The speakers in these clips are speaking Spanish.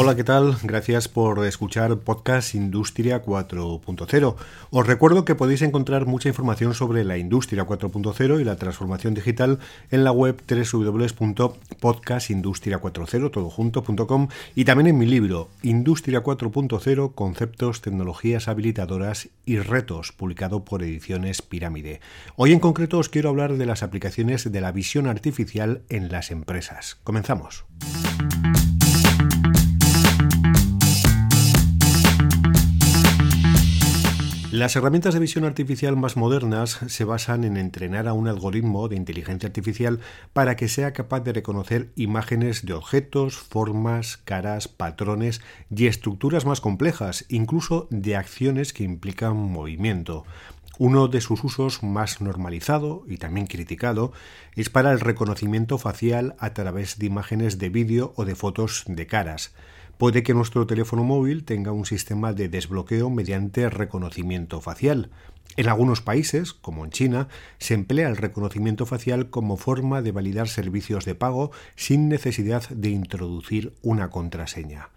Hola, ¿qué tal? Gracias por escuchar Podcast Industria 4.0. Os recuerdo que podéis encontrar mucha información sobre la Industria 4.0 y la transformación digital en la web www.podcastindustria40todojunto.com y también en mi libro Industria 4.0 Conceptos, Tecnologías Habilitadoras y Retos, publicado por Ediciones Pirámide. Hoy en concreto os quiero hablar de las aplicaciones de la visión artificial en las empresas. Comenzamos. Las herramientas de visión artificial más modernas se basan en entrenar a un algoritmo de inteligencia artificial para que sea capaz de reconocer imágenes de objetos, formas, caras, patrones y estructuras más complejas, incluso de acciones que implican movimiento. Uno de sus usos más normalizado y también criticado es para el reconocimiento facial a través de imágenes de vídeo o de fotos de caras. Puede que nuestro teléfono móvil tenga un sistema de desbloqueo mediante reconocimiento facial. En algunos países, como en China, se emplea el reconocimiento facial como forma de validar servicios de pago sin necesidad de introducir una contraseña.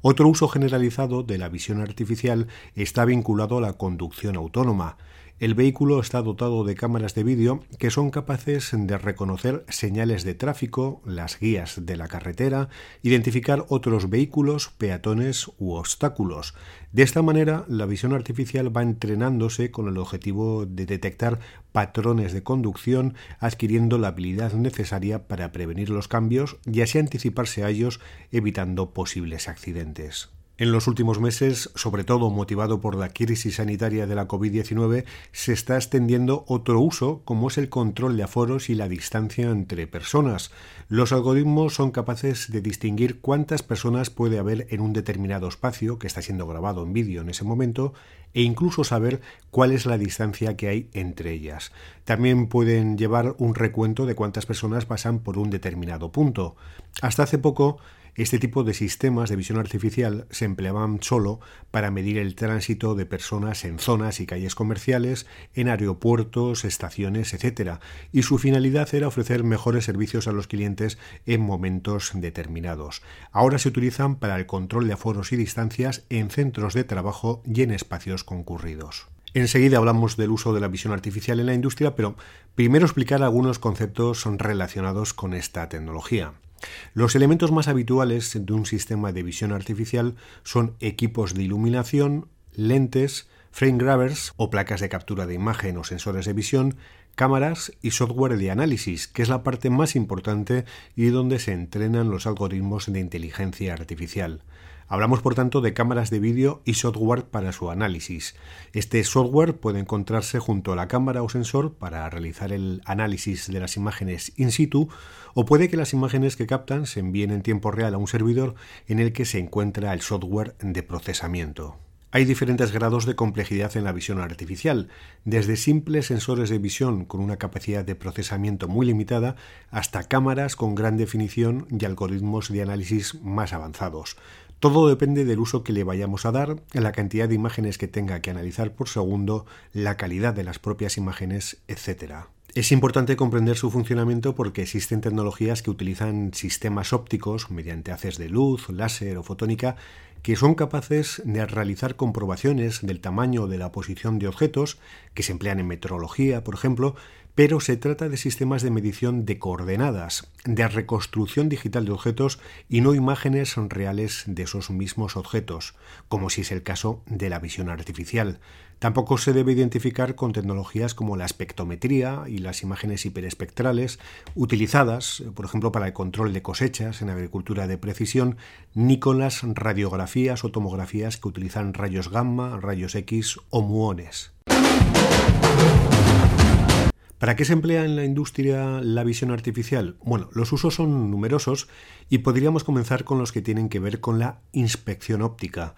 Otro uso generalizado de la visión artificial está vinculado a la conducción autónoma. El vehículo está dotado de cámaras de vídeo que son capaces de reconocer señales de tráfico, las guías de la carretera, identificar otros vehículos, peatones u obstáculos. De esta manera, la visión artificial va entrenándose con el objetivo de detectar patrones de conducción, adquiriendo la habilidad necesaria para prevenir los cambios y así anticiparse a ellos, evitando posibles accidentes. En los últimos meses, sobre todo motivado por la crisis sanitaria de la COVID-19, se está extendiendo otro uso como es el control de aforos y la distancia entre personas. Los algoritmos son capaces de distinguir cuántas personas puede haber en un determinado espacio que está siendo grabado en vídeo en ese momento e incluso saber cuál es la distancia que hay entre ellas. También pueden llevar un recuento de cuántas personas pasan por un determinado punto. Hasta hace poco este tipo de sistemas de visión artificial se empleaban solo para medir el tránsito de personas en zonas y calles comerciales, en aeropuertos, estaciones, etc. Y su finalidad era ofrecer mejores servicios a los clientes en momentos determinados. Ahora se utilizan para el control de aforos y distancias en centros de trabajo y en espacios concurridos. Enseguida hablamos del uso de la visión artificial en la industria, pero primero explicar algunos conceptos relacionados con esta tecnología. Los elementos más habituales de un sistema de visión artificial son equipos de iluminación, lentes, frame grabbers o placas de captura de imagen o sensores de visión, cámaras y software de análisis, que es la parte más importante y donde se entrenan los algoritmos de inteligencia artificial. Hablamos, por tanto, de cámaras de vídeo y software para su análisis. Este software puede encontrarse junto a la cámara o sensor para realizar el análisis de las imágenes in situ, o puede que las imágenes que captan se envíen en tiempo real a un servidor en el que se encuentra el software de procesamiento. Hay diferentes grados de complejidad en la visión artificial, desde simples sensores de visión con una capacidad de procesamiento muy limitada hasta cámaras con gran definición y algoritmos de análisis más avanzados. Todo depende del uso que le vayamos a dar, la cantidad de imágenes que tenga que analizar por segundo, la calidad de las propias imágenes, etc. Es importante comprender su funcionamiento porque existen tecnologías que utilizan sistemas ópticos mediante haces de luz, láser o fotónica que son capaces de realizar comprobaciones del tamaño o de la posición de objetos que se emplean en meteorología, por ejemplo, pero se trata de sistemas de medición de coordenadas, de reconstrucción digital de objetos y no imágenes reales de esos mismos objetos, como si es el caso de la visión artificial. Tampoco se debe identificar con tecnologías como la espectrometría y las imágenes hiperespectrales, utilizadas, por ejemplo, para el control de cosechas en agricultura de precisión, ni con las radiografías o tomografías que utilizan rayos gamma, rayos X o muones. ¿Para qué se emplea en la industria la visión artificial? Bueno, los usos son numerosos y podríamos comenzar con los que tienen que ver con la inspección óptica.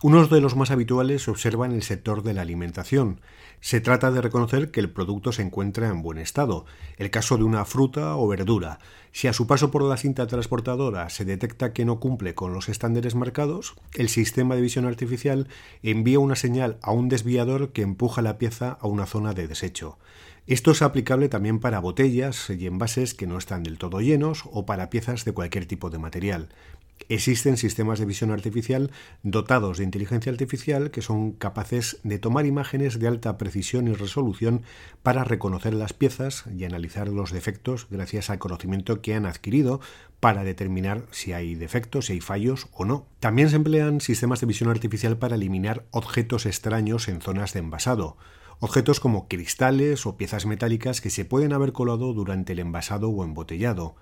Unos de los más habituales se observa en el sector de la alimentación. Se trata de reconocer que el producto se encuentra en buen estado, el caso de una fruta o verdura. Si a su paso por la cinta transportadora se detecta que no cumple con los estándares marcados, el sistema de visión artificial envía una señal a un desviador que empuja la pieza a una zona de desecho. Esto es aplicable también para botellas y envases que no están del todo llenos o para piezas de cualquier tipo de material. Existen sistemas de visión artificial dotados de inteligencia artificial que son capaces de tomar imágenes de alta precisión y resolución para reconocer las piezas y analizar los defectos gracias al conocimiento que han adquirido para determinar si hay defectos, si hay fallos o no. También se emplean sistemas de visión artificial para eliminar objetos extraños en zonas de envasado. Objetos como cristales o piezas metálicas que se pueden haber colado durante el envasado o embotellado.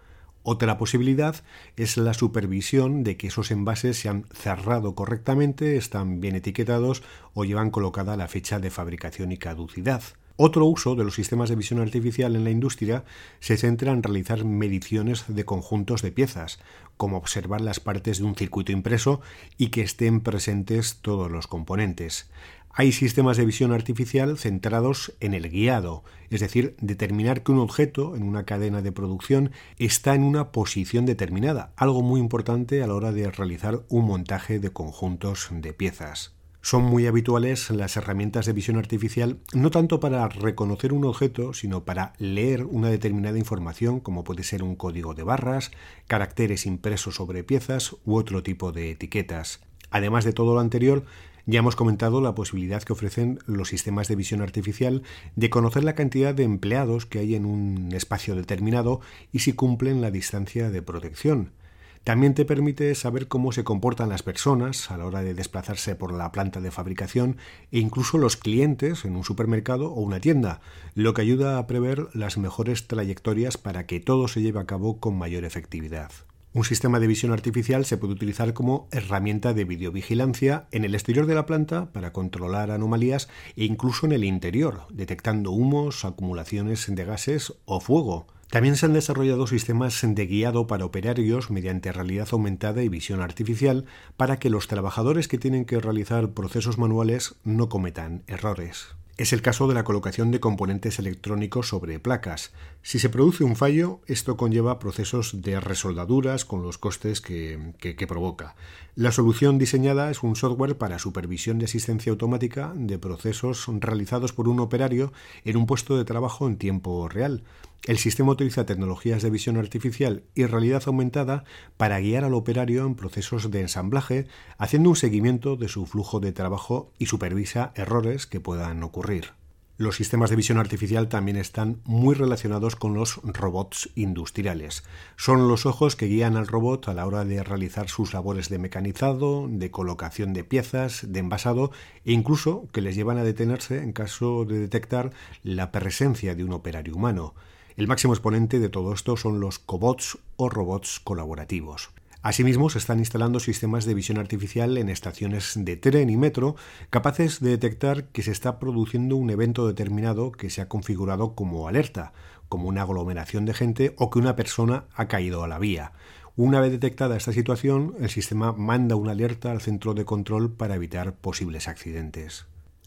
Otra posibilidad es la supervisión de que esos envases se han cerrado correctamente, están bien etiquetados o llevan colocada la fecha de fabricación y caducidad. Otro uso de los sistemas de visión artificial en la industria se centra en realizar mediciones de conjuntos de piezas, como observar las partes de un circuito impreso y que estén presentes todos los componentes. Hay sistemas de visión artificial centrados en el guiado, es decir, determinar que un objeto en una cadena de producción está en una posición determinada, algo muy importante a la hora de realizar un montaje de conjuntos de piezas. Son muy habituales las herramientas de visión artificial no tanto para reconocer un objeto, sino para leer una determinada información, como puede ser un código de barras, caracteres impresos sobre piezas u otro tipo de etiquetas. Además de todo lo anterior, ya hemos comentado la posibilidad que ofrecen los sistemas de visión artificial de conocer la cantidad de empleados que hay en un espacio determinado y si cumplen la distancia de protección. También te permite saber cómo se comportan las personas a la hora de desplazarse por la planta de fabricación e incluso los clientes en un supermercado o una tienda, lo que ayuda a prever las mejores trayectorias para que todo se lleve a cabo con mayor efectividad. Un sistema de visión artificial se puede utilizar como herramienta de videovigilancia en el exterior de la planta para controlar anomalías e incluso en el interior, detectando humos, acumulaciones de gases o fuego. También se han desarrollado sistemas de guiado para operarios mediante realidad aumentada y visión artificial para que los trabajadores que tienen que realizar procesos manuales no cometan errores. Es el caso de la colocación de componentes electrónicos sobre placas. Si se produce un fallo, esto conlleva procesos de resoldaduras con los costes que, que, provoca. La solución diseñada es un software para supervisión de asistencia automática de procesos realizados por un operario en un puesto de trabajo en tiempo real. El sistema utiliza tecnologías de visión artificial y realidad aumentada para guiar al operario en procesos de ensamblaje, haciendo un seguimiento de su flujo de trabajo y supervisa errores que puedan ocurrir. Los sistemas de visión artificial también están muy relacionados con los robots industriales. Son los ojos que guían al robot a la hora de realizar sus labores de mecanizado, de colocación de piezas, de envasado e incluso que les llevan a detenerse en caso de detectar la presencia de un operario humano. El máximo exponente de todo esto son los cobots o robots colaborativos. Asimismo, se están instalando sistemas de visión artificial en estaciones de tren y metro capaces de detectar que se está produciendo un evento determinado que se ha configurado como alerta, como una aglomeración de gente o que una persona ha caído a la vía. Una vez detectada esta situación, el sistema manda una alerta al centro de control para evitar posibles accidentes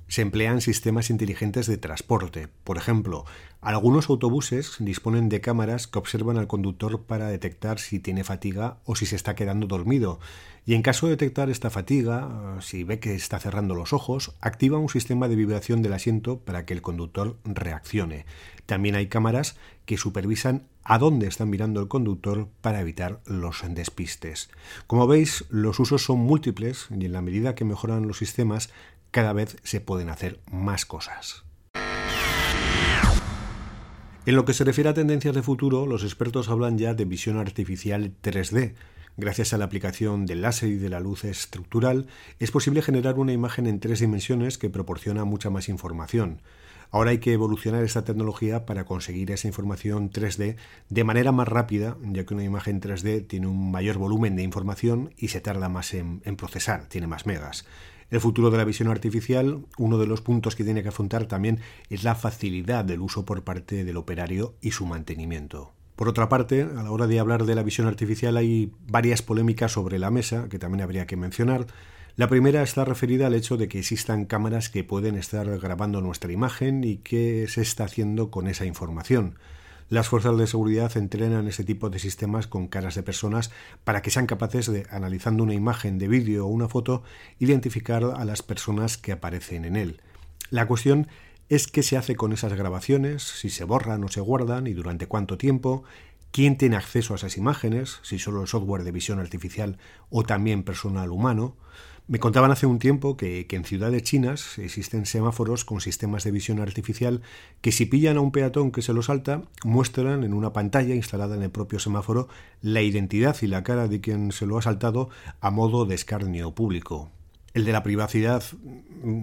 se emplean sistemas inteligentes de transporte. Por ejemplo, algunos autobuses disponen de cámaras que observan al conductor para detectar si tiene fatiga o si se está quedando dormido. Y en caso de detectar esta fatiga, si ve que está cerrando los ojos, activa un sistema de vibración del asiento para que el conductor reaccione. También hay cámaras que supervisan a dónde está mirando el conductor para evitar los despistes. Como veis, los usos son múltiples y en la medida que mejoran los sistemas, cada vez se pueden hacer más cosas. En lo que se refiere a tendencias de futuro, los expertos hablan ya de visión artificial 3D. Gracias a la aplicación del láser y de la luz estructural, es posible generar una imagen en tres dimensiones que proporciona mucha más información. Ahora hay que evolucionar esta tecnología para conseguir esa información 3D de manera más rápida, ya que una imagen 3D tiene un mayor volumen de información y se tarda más en, en procesar, tiene más megas. El futuro de la visión artificial, uno de los puntos que tiene que afrontar también es la facilidad del uso por parte del operario y su mantenimiento. Por otra parte, a la hora de hablar de la visión artificial hay varias polémicas sobre la mesa que también habría que mencionar. La primera está referida al hecho de que existan cámaras que pueden estar grabando nuestra imagen y qué se está haciendo con esa información. Las fuerzas de seguridad entrenan este tipo de sistemas con caras de personas para que sean capaces de, analizando una imagen de vídeo o una foto, identificar a las personas que aparecen en él. La cuestión es qué se hace con esas grabaciones, si se borran o se guardan y durante cuánto tiempo, quién tiene acceso a esas imágenes, si solo el software de visión artificial o también personal humano. Me contaban hace un tiempo que, en ciudades chinas existen semáforos con sistemas de visión artificial que si pillan a un peatón que se lo salta, muestran en una pantalla instalada en el propio semáforo la identidad y la cara de quien se lo ha saltado a modo de escarnio público. El de la privacidad,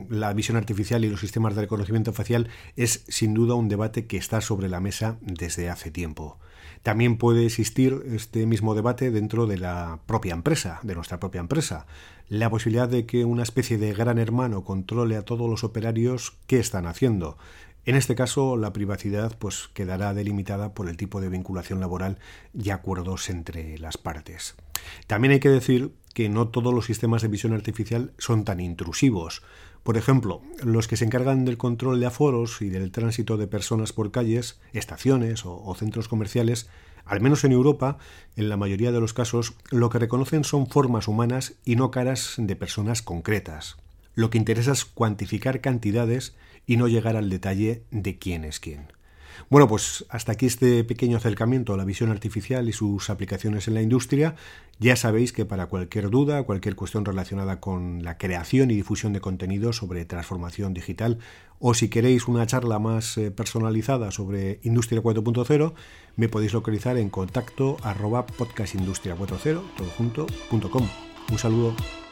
la visión artificial y los sistemas de reconocimiento facial es sin duda un debate que está sobre la mesa desde hace tiempo. También puede existir este mismo debate dentro de la propia empresa, de nuestra propia empresa. La posibilidad de que una especie de gran hermano controle a todos los operarios qué están haciendo. En este caso, la privacidad pues, quedará delimitada por el tipo de vinculación laboral y acuerdos entre las partes. También hay que decir que no todos los sistemas de visión artificial son tan intrusivos. Por ejemplo, los que se encargan del control de aforos y del tránsito de personas por calles, estaciones o, centros comerciales, al menos en Europa, en la mayoría de los casos, lo que reconocen son formas humanas y no caras de personas concretas. Lo que interesa es cuantificar cantidades y no llegar al detalle de quién es quién. Bueno, pues hasta aquí este pequeño acercamiento a la visión artificial y sus aplicaciones en la industria. Ya sabéis que para cualquier duda, cualquier cuestión relacionada con la creación y difusión de contenido sobre transformación digital, o si queréis una charla más eh, personalizada sobre Industria 4.0, me podéis localizar en contacto arroba podcastindustria40 todo Un saludo.